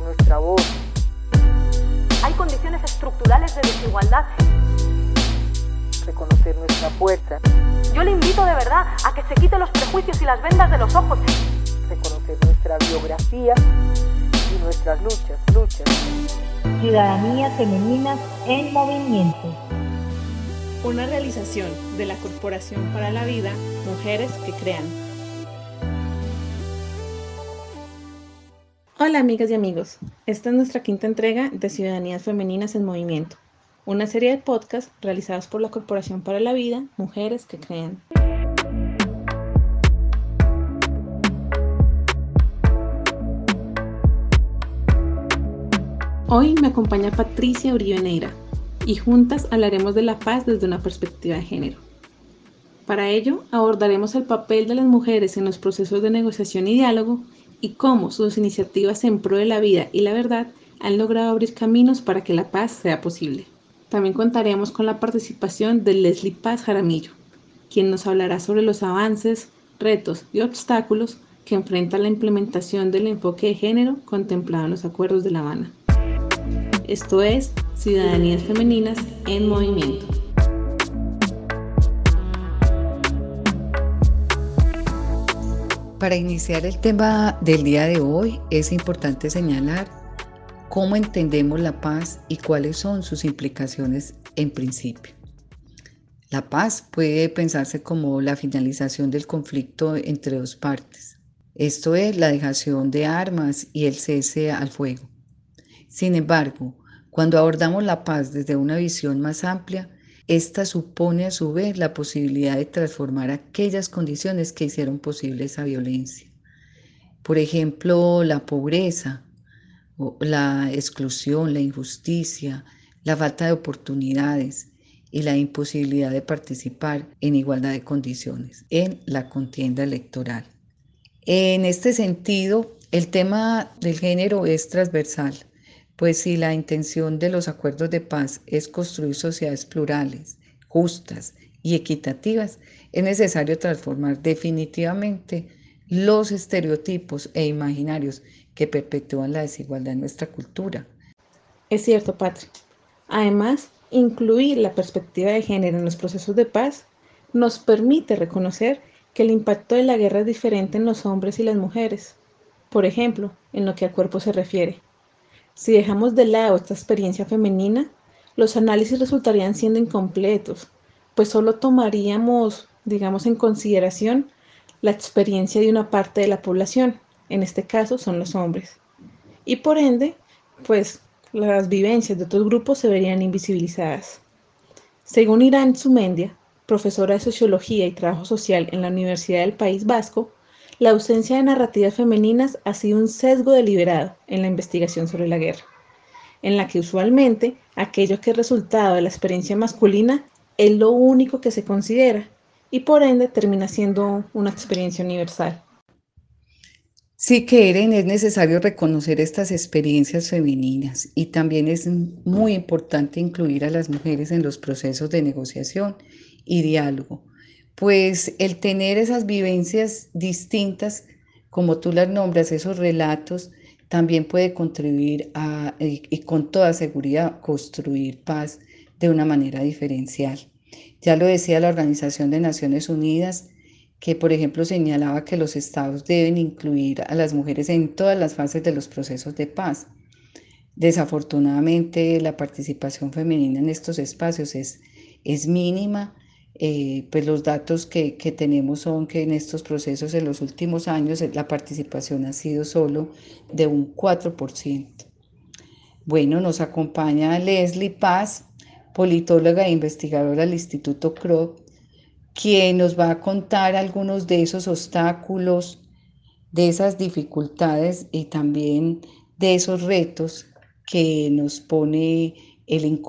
nuestra voz. Hay condiciones estructurales de desigualdad. Reconocer nuestra fuerza. Yo le invito de verdad a que se quite los prejuicios y las vendas de los ojos. Reconocer nuestra biografía y nuestras luchas, luchas. Ciudadanías femeninas en movimiento. Una realización de la Corporación para la Vida, Mujeres que Crean. Hola amigas y amigos, esta es nuestra quinta entrega de Ciudadanías Femeninas en Movimiento, una serie de podcasts realizados por la Corporación para la Vida, Mujeres que Crean. Hoy me acompaña Patricia Uribe Neira y juntas hablaremos de la paz desde una perspectiva de género. Para ello abordaremos el papel de las mujeres en los procesos de negociación y diálogo y cómo sus iniciativas en pro de la vida y la verdad han logrado abrir caminos para que la paz sea posible. También contaremos con la participación de Leslie Paz Jaramillo, quien nos hablará sobre los avances, retos y obstáculos que enfrenta la implementación del enfoque de género contemplado en los acuerdos de La Habana. Esto es Ciudadanías Femeninas en Movimiento. Para iniciar el tema del día de hoy es importante señalar cómo entendemos la paz y cuáles son sus implicaciones en principio. La paz puede pensarse como la finalización del conflicto entre dos partes. Esto es la dejación de armas y el cese al fuego. Sin embargo, cuando abordamos la paz desde una visión más amplia, esta supone a su vez la posibilidad de transformar aquellas condiciones que hicieron posible esa violencia. Por ejemplo, la pobreza, la exclusión, la injusticia, la falta de oportunidades y la imposibilidad de participar en igualdad de condiciones en la contienda electoral. En este sentido, el tema del género es transversal pues si la intención de los acuerdos de paz es construir sociedades plurales, justas y equitativas, es necesario transformar definitivamente los estereotipos e imaginarios que perpetúan la desigualdad en nuestra cultura. Es cierto, Patri. Además, incluir la perspectiva de género en los procesos de paz nos permite reconocer que el impacto de la guerra es diferente en los hombres y las mujeres. Por ejemplo, en lo que al cuerpo se refiere. Si dejamos de lado esta experiencia femenina, los análisis resultarían siendo incompletos, pues solo tomaríamos, digamos, en consideración la experiencia de una parte de la población, en este caso son los hombres. Y por ende, pues las vivencias de otros grupos se verían invisibilizadas. Según Irán Sumendia, profesora de Sociología y Trabajo Social en la Universidad del País Vasco, la ausencia de narrativas femeninas ha sido un sesgo deliberado en la investigación sobre la guerra, en la que usualmente aquello que es resultado de la experiencia masculina es lo único que se considera y por ende termina siendo una experiencia universal. Sí, Keren, es necesario reconocer estas experiencias femeninas y también es muy importante incluir a las mujeres en los procesos de negociación y diálogo pues el tener esas vivencias distintas, como tú las nombras, esos relatos, también puede contribuir a, y, con toda seguridad, construir paz de una manera diferencial. Ya lo decía la Organización de Naciones Unidas, que por ejemplo señalaba que los estados deben incluir a las mujeres en todas las fases de los procesos de paz. Desafortunadamente la participación femenina en estos espacios es, es mínima eh, pues los datos que, que, tenemos son que en estos procesos en los últimos años eh, la participación ha sido solo de un 4%. Bueno, nos acompaña Leslie Paz, politóloga e investigadora del Instituto CROP, quien nos va a contar algunos de esos obstáculos, de esas dificultades y también de esos retos que nos pone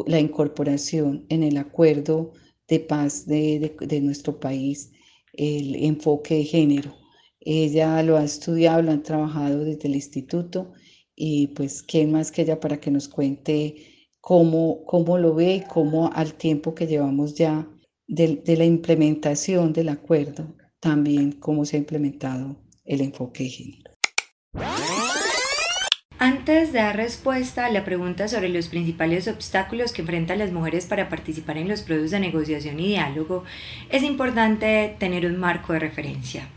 la incorporación en el acuerdo de paz de, nuestro país, el enfoque de género. Ella lo ha estudiado, lo han trabajado desde el instituto y pues quién más que ella para que nos cuente cómo, cómo lo ve y cómo al tiempo que llevamos ya de, de la implementación del acuerdo, también cómo se ha implementado el enfoque de género. Antes de dar respuesta a la pregunta sobre los principales obstáculos que enfrentan las mujeres para participar en los procesos de negociación y diálogo, es importante tener un marco de referencia.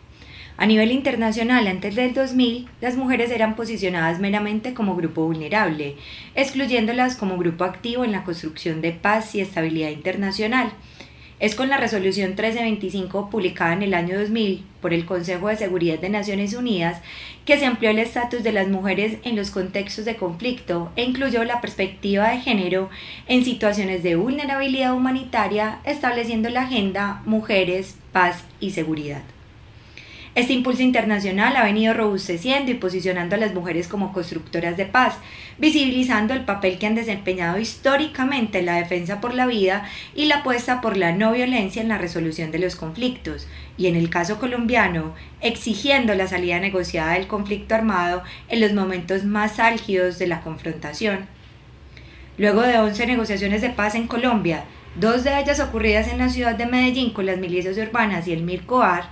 A nivel internacional, antes del 2000, las mujeres eran posicionadas meramente como grupo vulnerable, excluyéndolas como grupo activo en la construcción de paz y estabilidad internacional. Es con la resolución 1325 publicada en el año 2000 por el Consejo de Seguridad de Naciones Unidas que se amplió el estatus de las mujeres en los contextos de conflicto e incluyó la perspectiva de género en situaciones de vulnerabilidad humanitaria, estableciendo la agenda Mujeres, Paz y Seguridad. Este impulso internacional ha venido robusteciendo y posicionando a las mujeres como constructoras de paz, visibilizando el papel que han desempeñado históricamente en la defensa por la vida y la apuesta por la no violencia en la resolución de los conflictos, y en el caso colombiano, exigiendo la salida negociada del conflicto armado en los momentos más álgidos de la confrontación. Luego de 11 negociaciones de paz en Colombia, dos de ellas ocurridas en la ciudad de Medellín con las milicias urbanas y el MIRCOAR,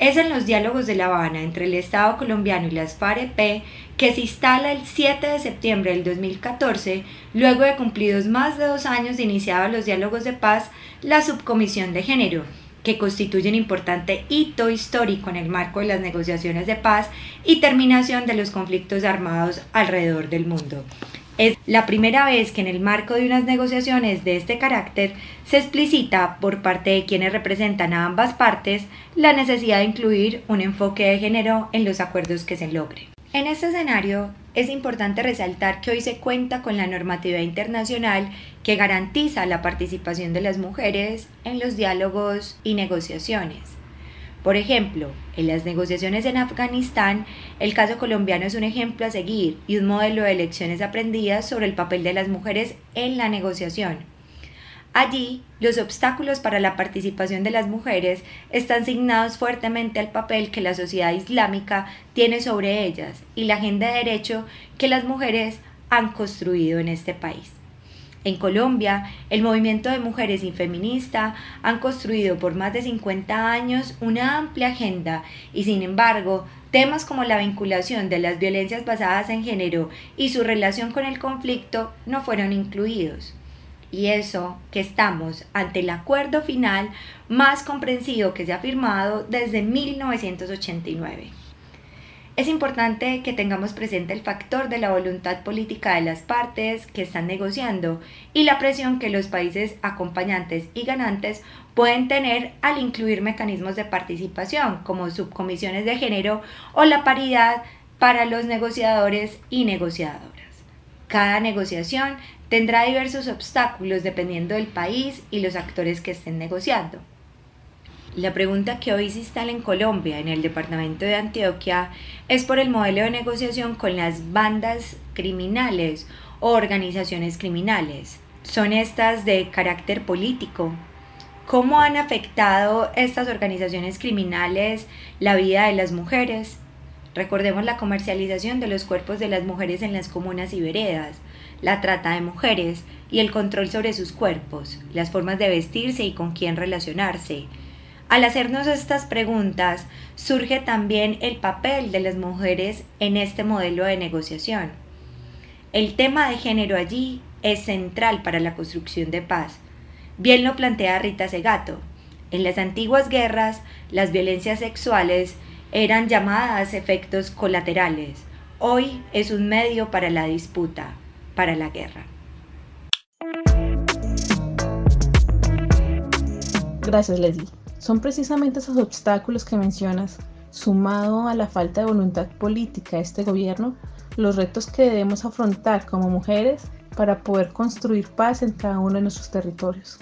es en los diálogos de La Habana entre el Estado colombiano y las FAREP que se instala el 7 de septiembre del 2014, luego de cumplidos más de dos años de iniciados los diálogos de paz, la Subcomisión de Género, que constituye un importante hito histórico en el marco de las negociaciones de paz y terminación de los conflictos armados alrededor del mundo. Es la primera vez que en el marco de unas negociaciones de este carácter se explicita por parte de quienes representan a ambas partes la necesidad de incluir un enfoque de género en los acuerdos que se logren. En este escenario, es importante resaltar que hoy se cuenta con la normatividad internacional que garantiza la participación de las mujeres en los diálogos y negociaciones. Por ejemplo, en las negociaciones en Afganistán, el caso colombiano es un ejemplo a seguir y un modelo de lecciones aprendidas sobre el papel de las mujeres en la negociación. Allí, los obstáculos para la participación de las mujeres están asignados fuertemente al papel que la sociedad islámica tiene sobre ellas y la agenda de derecho que las mujeres han construido en este país. En Colombia, el movimiento de mujeres y feminista han construido por más de 50 años una amplia agenda y sin embargo, temas como la vinculación de las violencias basadas en género y su relación con el conflicto no fueron incluidos. Y eso que estamos ante el acuerdo final más comprensivo que se ha firmado desde 1989. Es importante que tengamos presente el factor de la voluntad política de las partes que están negociando y la presión que los países acompañantes y ganantes pueden tener al incluir mecanismos de participación como subcomisiones de género o la paridad para los negociadores y negociadoras. Cada negociación tendrá diversos obstáculos dependiendo del país y los actores que estén negociando. La pregunta que hoy se instala en Colombia, en el departamento de Antioquia, es por el modelo de negociación con las bandas criminales o organizaciones criminales. Son estas de carácter político. ¿Cómo han afectado estas organizaciones criminales la vida de las mujeres? Recordemos la comercialización de los cuerpos de las mujeres en las comunas y veredas, la trata de mujeres y el control sobre sus cuerpos, las formas de vestirse y con quién relacionarse, al hacernos estas preguntas, surge también el papel de las mujeres en este modelo de negociación. El tema de género allí es central para la construcción de paz. Bien lo plantea Rita Segato. En las antiguas guerras, las violencias sexuales eran llamadas efectos colaterales. Hoy es un medio para la disputa, para la guerra. Gracias, Leslie. Son precisamente esos obstáculos que mencionas, sumado a la falta de voluntad política de este gobierno, los retos que debemos afrontar como mujeres para poder construir paz en cada uno de nuestros territorios.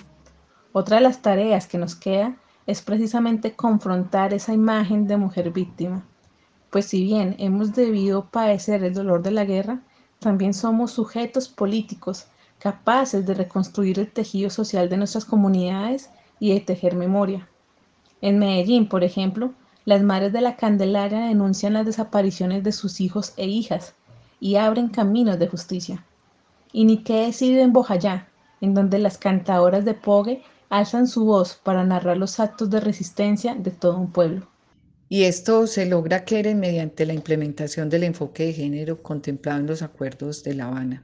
Otra de las tareas que nos queda es precisamente confrontar esa imagen de mujer víctima, pues si bien hemos debido padecer el dolor de la guerra, también somos sujetos políticos capaces de reconstruir el tejido social de nuestras comunidades y de tejer memoria. En Medellín, por ejemplo, las madres de la Candelaria denuncian las desapariciones de sus hijos e hijas y abren caminos de justicia. Y ni qué decir en Bojayá, en donde las cantadoras de Pogue alzan su voz para narrar los actos de resistencia de todo un pueblo. Y esto se logra querer mediante la implementación del enfoque de género contemplado en los acuerdos de La Habana.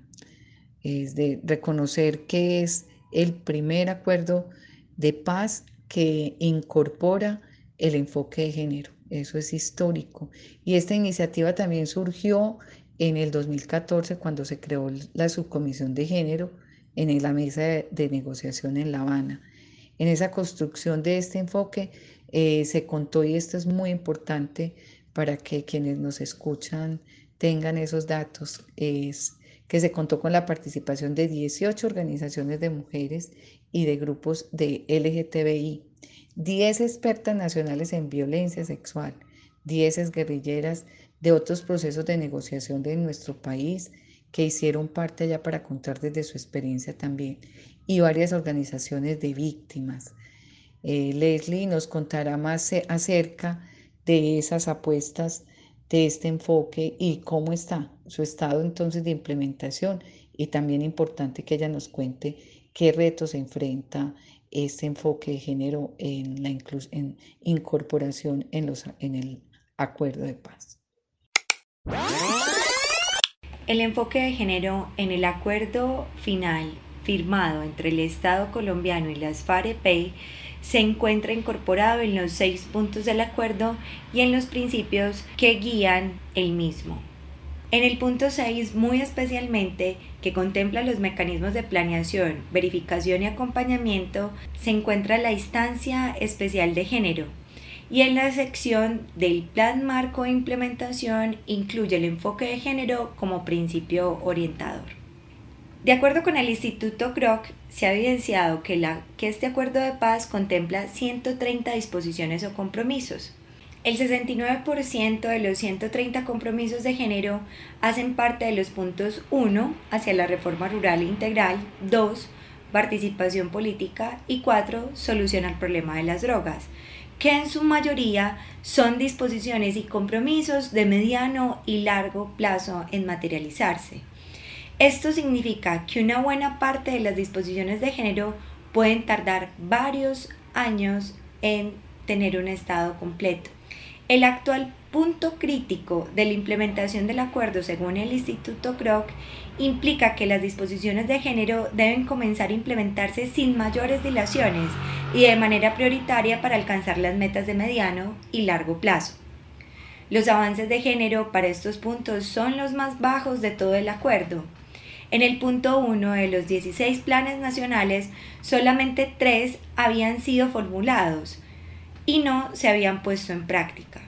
Es de reconocer que es el primer acuerdo de paz que incorpora el enfoque de género. Eso es histórico. Y esta iniciativa también surgió en el 2014 cuando se creó la subcomisión de género en la mesa de, negociación en La Habana. En esa construcción de este enfoque eh, se contó, y esto es muy importante para que quienes nos escuchan tengan esos datos, es que se contó con la participación de 18 organizaciones de mujeres y de grupos de LGTBI, 10 expertas nacionales en violencia sexual, 10 guerrilleras de otros procesos de negociación de nuestro país que hicieron parte allá para contar desde su experiencia también, y varias organizaciones de víctimas. Eh, Leslie nos contará más acerca de esas apuestas, de este enfoque y cómo está su estado entonces de implementación. Y también importante que ella nos cuente qué retos enfrenta este enfoque de género en la en incorporación en, los, en el acuerdo de paz. El enfoque de género en el acuerdo final firmado entre el Estado colombiano y las FAREP se encuentra incorporado en los seis puntos del acuerdo y en los principios que guían el mismo. En el punto 6, muy especialmente, que contempla los mecanismos de planeación, verificación y acompañamiento, se encuentra la instancia especial de género. Y en la sección del Plan Marco de Implementación incluye el enfoque de género como principio orientador. De acuerdo con el Instituto Kroc, se ha evidenciado que, la, que este acuerdo de paz contempla 130 disposiciones o compromisos. El 69% de los 130 compromisos de género hacen parte de los puntos 1 hacia la reforma rural integral, 2 participación política y 4 solución al problema de las drogas, que en su mayoría son disposiciones y compromisos de mediano y largo plazo en materializarse. Esto significa que una buena parte de las disposiciones de género pueden tardar varios años en tener un estado completo. El actual punto crítico de la implementación del acuerdo, según el Instituto Kroc, implica que las disposiciones de género deben comenzar a implementarse sin mayores dilaciones y de manera prioritaria para alcanzar las metas de mediano y largo plazo. Los avances de género para estos puntos son los más bajos de todo el acuerdo, en el punto 1 de los 16 planes nacionales, solamente 3 habían sido formulados y no se habían puesto en práctica.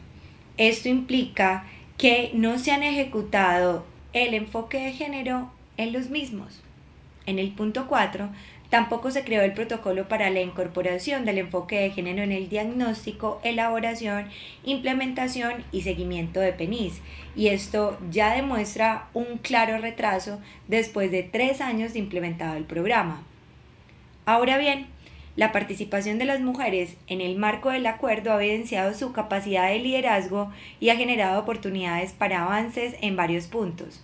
Esto implica que no se han ejecutado el enfoque de género en los mismos. En el punto 4 Tampoco se creó el protocolo para la incorporación del enfoque de género en el diagnóstico, elaboración, implementación y seguimiento de PENIS. Y esto ya demuestra un claro retraso después de tres años de implementado el programa. Ahora bien, la participación de las mujeres en el marco del acuerdo ha evidenciado su capacidad de liderazgo y ha generado oportunidades para avances en varios puntos.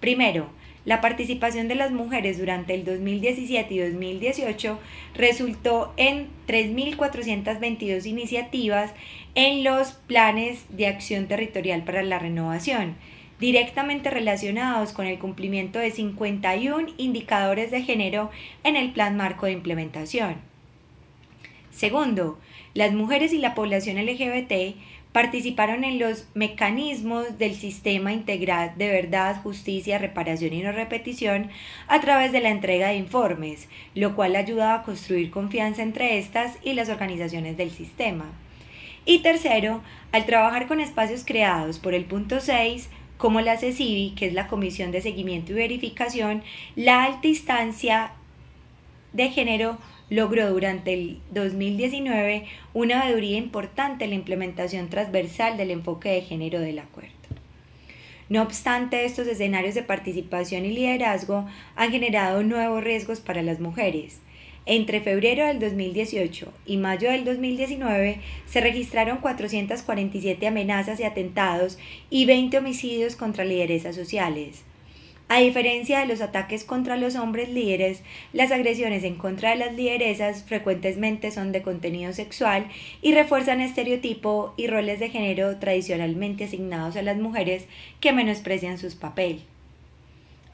Primero, la participación de las mujeres durante el 2017 y 2018 resultó en 3.422 iniciativas en los planes de acción territorial para la renovación, directamente relacionados con el cumplimiento de 51 indicadores de género en el Plan Marco de Implementación. Segundo, las mujeres y la población LGBT participaron en los mecanismos del sistema integral de verdad, justicia, reparación y no repetición a través de la entrega de informes, lo cual ayudaba a construir confianza entre estas y las organizaciones del sistema. Y tercero, al trabajar con espacios creados por el punto 6, como la CECIVI, que es la Comisión de Seguimiento y Verificación, la alta instancia de género logró durante el 2019 una veeduría importante en la implementación transversal del enfoque de género del acuerdo. No obstante, estos escenarios de participación y liderazgo han generado nuevos riesgos para las mujeres. Entre febrero del 2018 y mayo del 2019 se registraron 447 amenazas y atentados y 20 homicidios contra lideresas sociales. A diferencia de los ataques contra los hombres líderes, las agresiones en contra de las lideresas frecuentemente son de contenido sexual y refuerzan estereotipo y roles de género tradicionalmente asignados a las mujeres que menosprecian sus papel.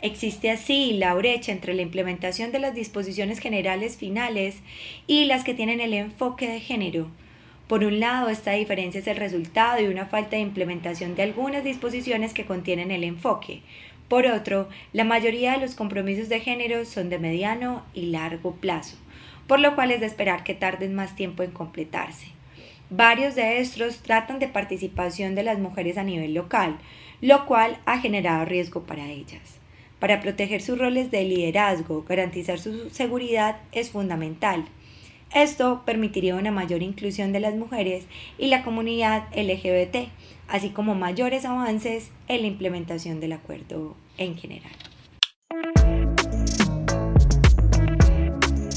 Existe así la brecha entre la implementación de las disposiciones generales finales y las que tienen el enfoque de género. Por un lado, esta diferencia es el resultado de una falta de implementación de algunas disposiciones que contienen el enfoque. Por otro, la mayoría de los compromisos de género son de mediano y largo plazo, por lo cual es de esperar que tarden más tiempo en completarse. Varios de estos tratan de participación de las mujeres a nivel local, lo cual ha generado riesgo para ellas. Para proteger sus roles de liderazgo, garantizar su seguridad es fundamental. Esto permitiría una mayor inclusión de las mujeres y la comunidad LGBT, así como mayores avances en la implementación del acuerdo en general.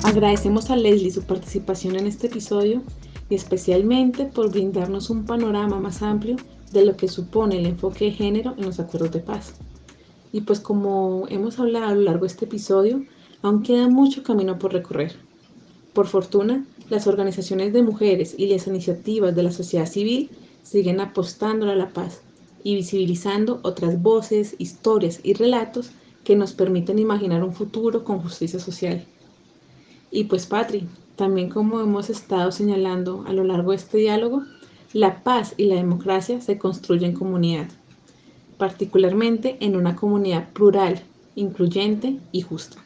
Agradecemos a Leslie su participación en este episodio y especialmente por brindarnos un panorama más amplio de lo que supone el enfoque de género en los acuerdos de paz. Y pues como hemos hablado a lo largo de este episodio, aún queda mucho camino por recorrer. Por fortuna, las organizaciones de mujeres y las iniciativas de la sociedad civil siguen apostando a la paz y visibilizando otras voces, historias y relatos que nos permiten imaginar un futuro con justicia social. Y pues Patri, también como hemos estado señalando a lo largo de este diálogo, la paz y la democracia se construyen en comunidad particularmente en una comunidad plural, incluyente y justa.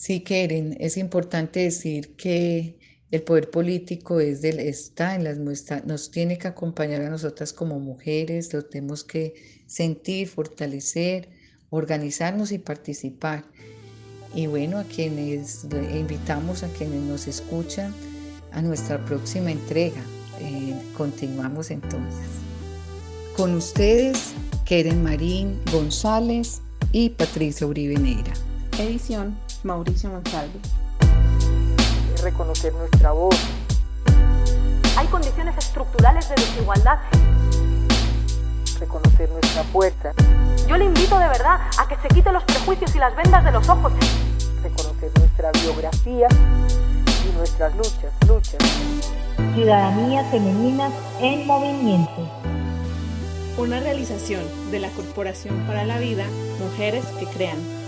Sí, Keren, es importante decir que el poder político está en las muestras, nos tiene que acompañar a nosotras como mujeres, lo tenemos que sentir, fortalecer, organizarnos y participar. Y bueno, a quienes invitamos, a quienes nos escuchan, a nuestra próxima entrega. Eh, continuamos entonces. Con ustedes, Keren Marín González y Patricia Uribe. Edición Mauricio Monsalve. Reconocer nuestra voz. Hay condiciones estructurales de desigualdad. Reconocer nuestra fuerza. Yo le invito de verdad a que se quite los prejuicios y las vendas de los ojos. Reconocer nuestra biografía y nuestras luchas, luchas. Ciudadanía femenina en movimiento una realización de la Corporación para la Vida Mujeres que Crean.